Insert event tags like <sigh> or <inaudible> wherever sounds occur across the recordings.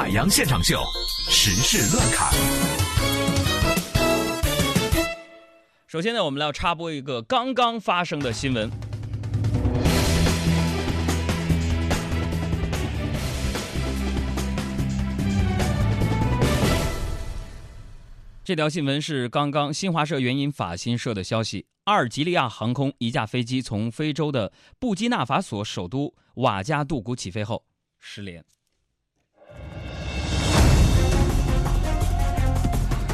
海洋现场秀，时事乱侃。首先呢，我们要插播一个刚刚发生的新闻。这条新闻是刚刚新华社援引法新社的消息：阿尔及利亚航空一架飞机从非洲的布基纳法索首都瓦加杜古起飞后失联。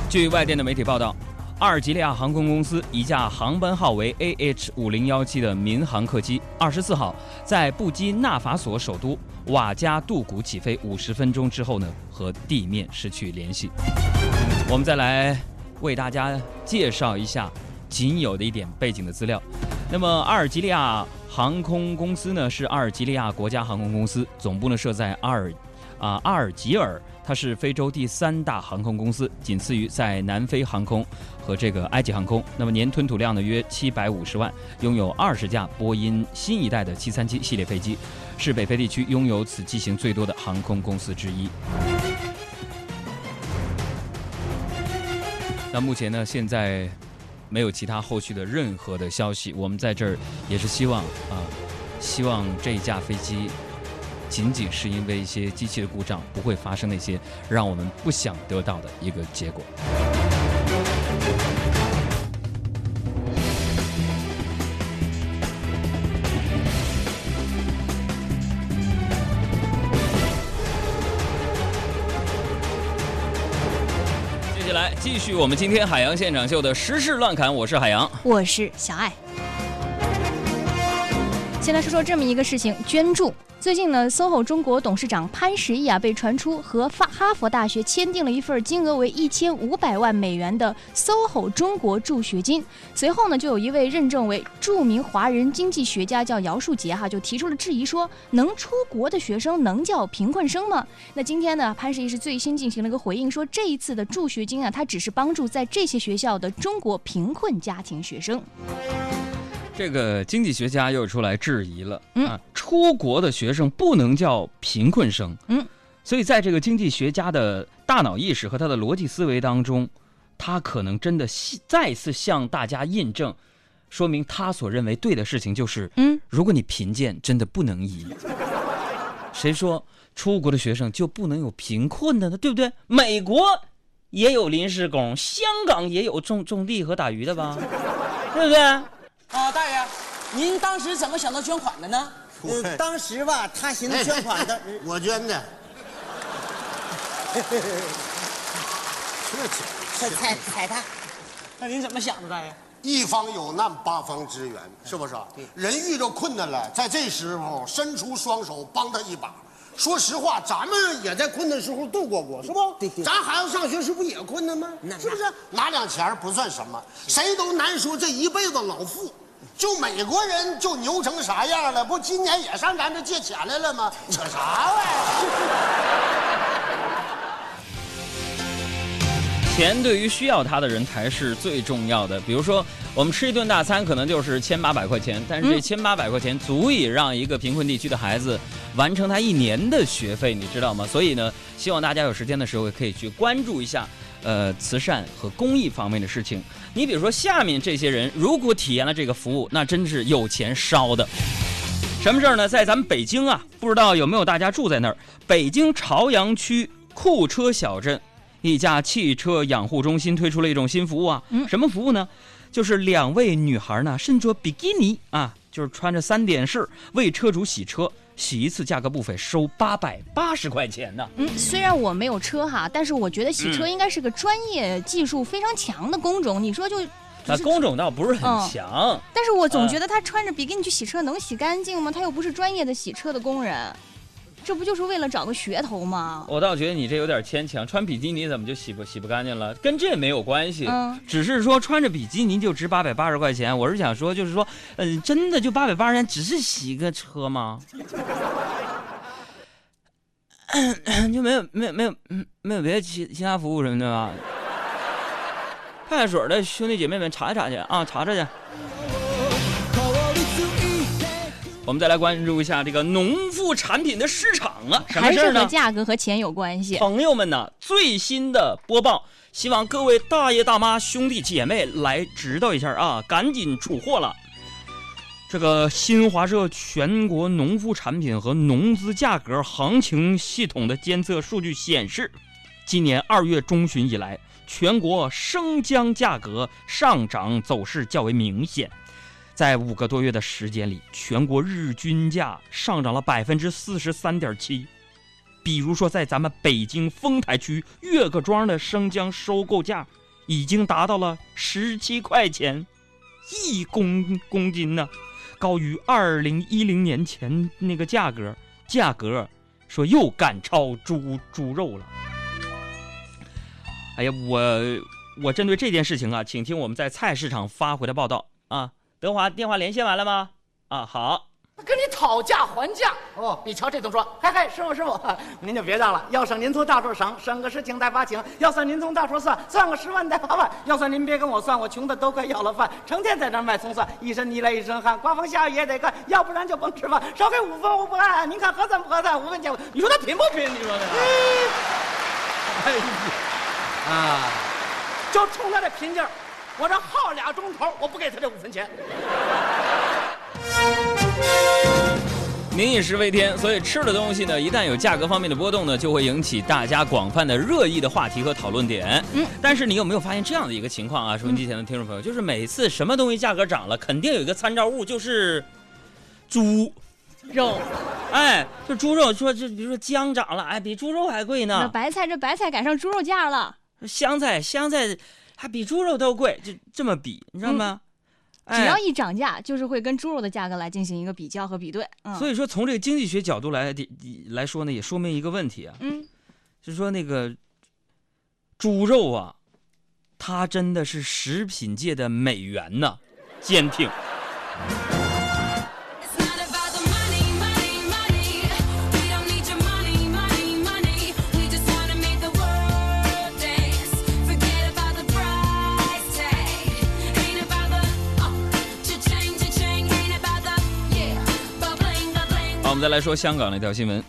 据外电的媒体报道，阿尔及利亚航空公司一架航班号为 AH 五零幺七的民航客机，二十四号在布基纳法索首都瓦加杜古起飞五十分钟之后呢，和地面失去联系。我们再来为大家介绍一下仅有的一点背景的资料。那么，阿尔及利亚航空公司呢，是阿尔及利亚国家航空公司，总部呢设在阿尔啊阿尔及尔。它是非洲第三大航空公司，仅次于在南非航空和这个埃及航空。那么年吞吐量呢约七百五十万，拥有二十架波音新一代的七三七系列飞机，是北非地区拥有此机型最多的航空公司之一。那目前呢，现在没有其他后续的任何的消息。我们在这儿也是希望啊，希望这架飞机。仅仅是因为一些机器的故障，不会发生那些让我们不想得到的一个结果。接下来继续我们今天海洋现场秀的时事乱侃，我是海洋，我是小爱。先来说说这么一个事情，捐助。最近呢，SOHO 中国董事长潘石屹啊被传出和法哈佛大学签订了一份金额为一千五百万美元的 SOHO 中国助学金。随后呢，就有一位认证为著名华人经济学家叫姚树杰哈，就提出了质疑，说能出国的学生能叫贫困生吗？那今天呢，潘石屹是最新进行了一个回应，说这一次的助学金啊，它只是帮助在这些学校的中国贫困家庭学生。这个经济学家又出来质疑了，啊，出国的学生不能叫贫困生，嗯，所以在这个经济学家的大脑意识和他的逻辑思维当中，他可能真的再次向大家印证，说明他所认为对的事情就是，嗯，如果你贫贱，真的不能移。<laughs> 谁说出国的学生就不能有贫困的呢？对不对？美国也有临时工，香港也有种种地和打鱼的吧？对不对？啊，大爷，您当时怎么想到捐款的呢？呃，当时吧，他寻思捐款的，我捐的。<laughs> 这踩踩踩他，那您怎么想的，大爷？一方有难，八方支援，是不是？人遇着困难了，在这时候伸出双手帮他一把。说实话，咱们也在困难时候度过过，是不？对。咱孩子上学时不也困难吗？是不是？拿两钱不算什么，谁都难说这一辈子老富。就美国人就牛成啥样了？不，今年也上咱这借钱来了吗？扯啥玩意儿？钱对于需要它的人才是最重要的。比如说，我们吃一顿大餐可能就是千八百块钱，但是这千八百块钱足以让一个贫困地区的孩子完成他一年的学费，你知道吗？所以呢，希望大家有时间的时候可以去关注一下，呃，慈善和公益方面的事情。你比如说，下面这些人如果体验了这个服务，那真是有钱烧的。什么事儿呢？在咱们北京啊，不知道有没有大家住在那儿？北京朝阳区库车小镇。一家汽车养护中心推出了一种新服务啊，嗯什么服务呢？就是两位女孩呢身着比基尼啊，就是穿着三点式为车主洗车，洗一次价格不菲，收八百八十块钱呢。嗯，虽然我没有车哈，但是我觉得洗车应该是个专业技术非常强的工种。你说就，那工种倒不是很强，但是我总觉得他穿着比基尼去洗车能洗干净吗？他又不是专业的洗车的工人。这不就是为了找个噱头吗？我倒觉得你这有点牵强，穿比基尼怎么就洗不洗不干净了？跟这没有关系，嗯，只是说穿着比基尼就值八百八十块钱。我是想说，就是说，嗯，真的就八百八十钱，只是洗个车吗？<coughs> 就没有没有没有没有别的其其他服务什么的吧？派出所的兄弟姐妹们查一查去啊，查查去。我们再来关注一下这个农副产品的市场啊，什么还是和事儿呢？价格和钱有关系。朋友们呢，最新的播报，希望各位大爷大妈、兄弟姐妹来指导一下啊，赶紧出货了。这个新华社全国农副产品和农资价格行情系统的监测数据显示，今年二月中旬以来，全国生姜价格上涨走势较为明显。在五个多月的时间里，全国日均价上涨了百分之四十三点七。比如说，在咱们北京丰台区岳各庄的生姜收购价已经达到了十七块钱一公公斤呢，高于二零一零年前那个价格。价格说又赶超猪猪肉了。哎呀，我我针对这件事情啊，请听我们在菜市场发回的报道。德华，电话连线完了吗？啊，好。跟你讨价还价哦！你瞧这动作，嗨嗨，师傅师傅，您就别嚷了。要省您从大处省，省个十请带八请；要算您从大处算，算个十万带八万。要算您别跟我算，我穷的都快要了饭，成天在这卖葱蒜，一身泥来一身汗，刮风下雨也得干，要不然就甭吃饭。少给五分我不按，您看合算不合算？五分钱，你说他拼不拼？你说这个？哎呀，啊，就冲他这贫劲儿，我这耗俩钟头，我不给他这五分钱。民以食为天，所以吃的东西呢，一旦有价格方面的波动呢，就会引起大家广泛的热议的话题和讨论点。嗯，但是你有没有发现这样的一个情况啊？收音机前的听众朋友，就是每次什么东西价格涨了，肯定有一个参照物，就是猪肉，哎，就猪肉，说这比如说姜涨了，哎，比猪肉还贵那呢。白菜这白菜赶上猪肉价了，香菜，香菜还比猪肉都贵，就这么比，你知道吗？哎只要一涨价，就是会跟猪肉的价格来进行一个比较和比对。嗯，所以说，从这个经济学角度来来说呢，也说明一个问题啊，嗯，就是说那个猪肉啊，它真的是食品界的美元呢，坚挺。们再来说香港的一条新闻。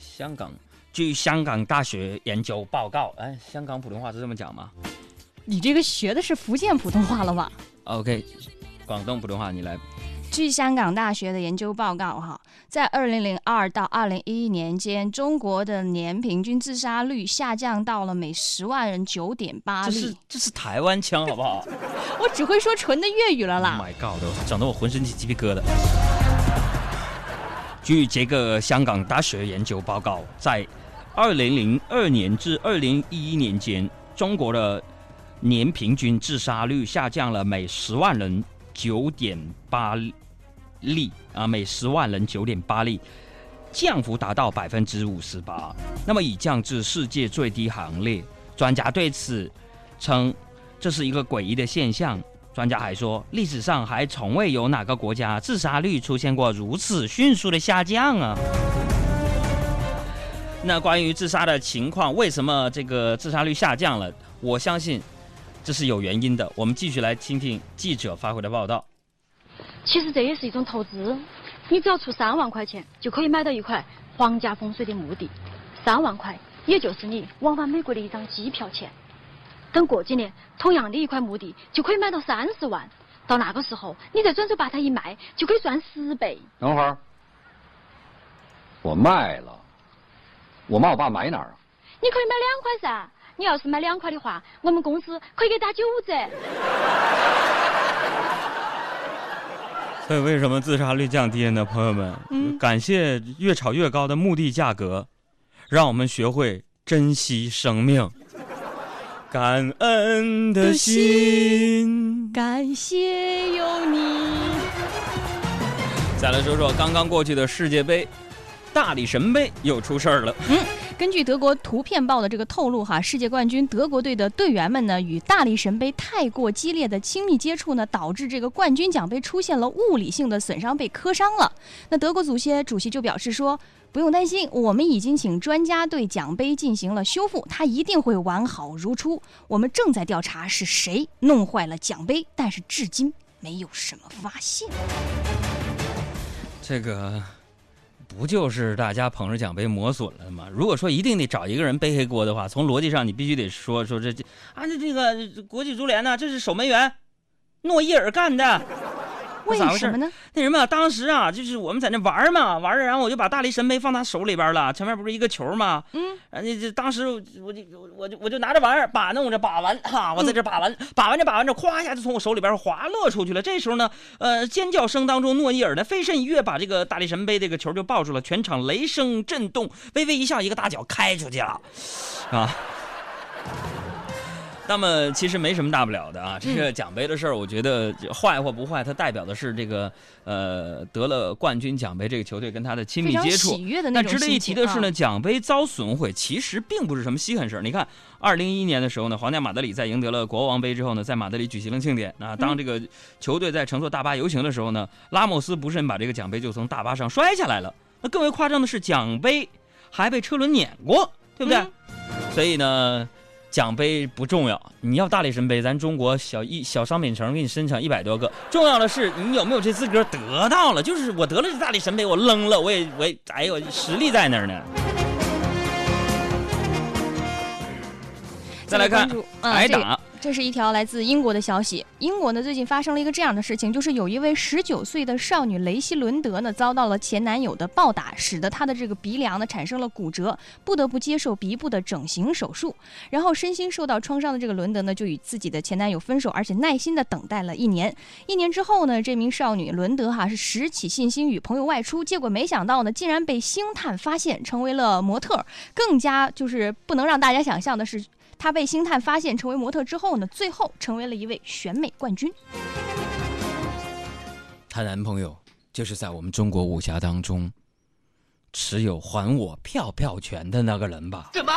香港，据香港大学研究报告，哎，香港普通话是这么讲吗你这个学的是福建普通话了吧？？OK，广东普通话你来。据香港大学的研究报告，哈，在二零零二到二零一一年间，中国的年平均自杀率下降到了每十万人九点八这是。这是台湾腔，好不好 <laughs> 我只会说纯的粤语了？Oh 啦。my god，整得我浑身起鸡皮疙瘩。据这个香港大学研究报告，在二零零二年至二零一一年间，中国的年平均自杀率下降了每十万人九点八例啊，每十万人九点八例，降幅达到百分之五十八，那么已降至世界最低行列。专家对此称，这是一个诡异的现象。专家还说，历史上还从未有哪个国家自杀率出现过如此迅速的下降啊！那关于自杀的情况，为什么这个自杀率下降了？我相信这是有原因的。我们继续来听听记者发回的报道。其实这也是一种投资，你只要出三万块钱，就可以买到一块皇家风水的墓地，三万块也就是你往返美国的一张机票钱。等过几年，同样的一块墓地就可以买到三十万，到那个时候，你再转手把它一卖，就可以赚十倍。等会儿，我卖了，我妈我爸买哪儿啊？你可以买两块噻，你要是买两块的话，我们公司可以给打九折。<laughs> 所以为什么自杀率降低呢？朋友们，嗯感谢越炒越高的墓地价格，让我们学会珍惜生命，感恩的心。感谢有你。再来说说刚刚过去的世界杯，大力神杯又出事儿了。嗯根据德国图片报的这个透露哈，世界冠军德国队的队员们呢，与大力神杯太过激烈的亲密接触呢，导致这个冠军奖杯出现了物理性的损伤，被磕伤了。那德国足协主席就表示说。不用担心，我们已经请专家对奖杯进行了修复，它一定会完好如初。我们正在调查是谁弄坏了奖杯，但是至今没有什么发现。这个不就是大家捧着奖杯磨损了吗？如果说一定得找一个人背黑锅的话，从逻辑上你必须得说说这这啊这这个国际足联呢，这是守门员诺伊尔干的。为什么呢？那什么，当时啊，就是我们在那玩嘛，玩着，然后我就把大力神杯放他手里边了，前面不是一个球吗？嗯，啊，那这当时我我就我就我就拿着玩把弄着把玩哈，我在这把玩，把玩着把玩着，咵一下就从我手里边滑落出去了。这时候呢，呃，尖叫声当中，诺伊尔呢飞身一跃，把这个大力神杯这个球就抱住了，全场雷声震动，微微一笑，一个大脚开出去了，啊。那么其实没什么大不了的啊，这个奖杯的事儿，我觉得坏或不坏，它代表的是这个呃得了冠军奖杯这个球队跟他的亲密接触喜悦的。那值得一提的是呢，奖杯遭损毁其实并不是什么稀罕事儿。你看，二零一一年的时候呢，皇家马德里在赢得了国王杯之后呢，在马德里举行了庆典。啊，当这个球队在乘坐大巴游行的时候呢，拉莫斯不慎把这个奖杯就从大巴上摔下来了。那更为夸张的是，奖杯还被车轮碾过，对不对？所以呢。奖杯不重要，你要大力神杯，咱中国小一小商品城给你生产一百多个。重要的是你有没有这资格得到了，就是我得了这大力神杯，我扔了，我也我也哎呦，实力在那儿呢。再来看挨打，这是一条来自英国的消息。英国呢最近发生了一个这样的事情，就是有一位十九岁的少女雷西伦德呢遭到了前男友的暴打，使得她的这个鼻梁呢产生了骨折，不得不接受鼻部的整形手术。然后身心受到创伤的这个伦德呢就与自己的前男友分手，而且耐心的等待了一年。一年之后呢，这名少女伦德哈是拾起信心与朋友外出，结果没想到呢竟然被星探发现，成为了模特。更加就是不能让大家想象的是。她被星探发现成为模特之后呢，最后成为了一位选美冠军。她男朋友就是在我们中国武侠当中持有“还我票票权”的那个人吧？怎么？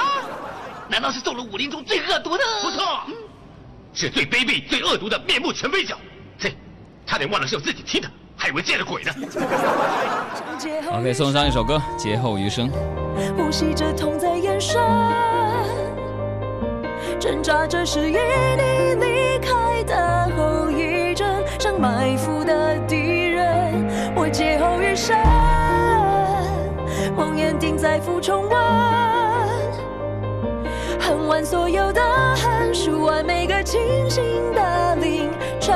难道是中了武林中最恶毒的？不错，是最卑鄙、最恶毒的面目全非脚。这，差点忘了是我自己踢的，还以为见了鬼呢。OK，送上一首歌《劫后余生》。呼吸着痛在眼神，挣扎着是与你离开的后遗症，像埋伏的敌人。我劫后余生，谎言定在负重温，恨完所有的恨，数完每个清醒的凌晨，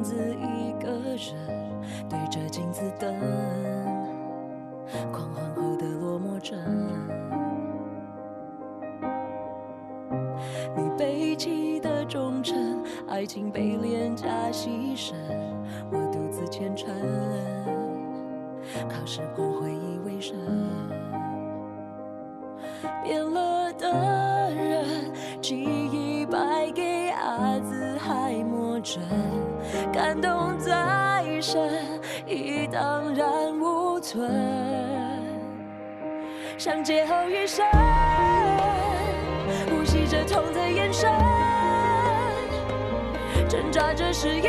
个影子，一个人，对着镜子等，狂欢后的落寞症。你背弃的忠诚，爱情被廉价牺牲，我独自虔诚，靠时光回忆为生。变了的人，记忆败给默症，感动再深，已荡然无存。想劫后余生，呼吸着痛的眼神，挣扎着是一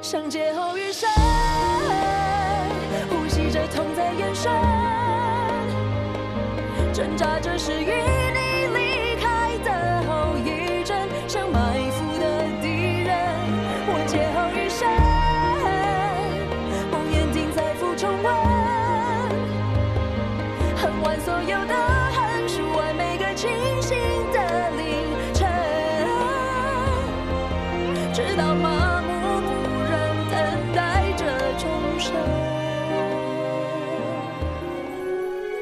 像劫后余生，呼吸着痛在延伸，挣扎着是与你离开的后遗症，像埋伏的敌人，我劫后余生，红眼睛再复重温，恨完所有的。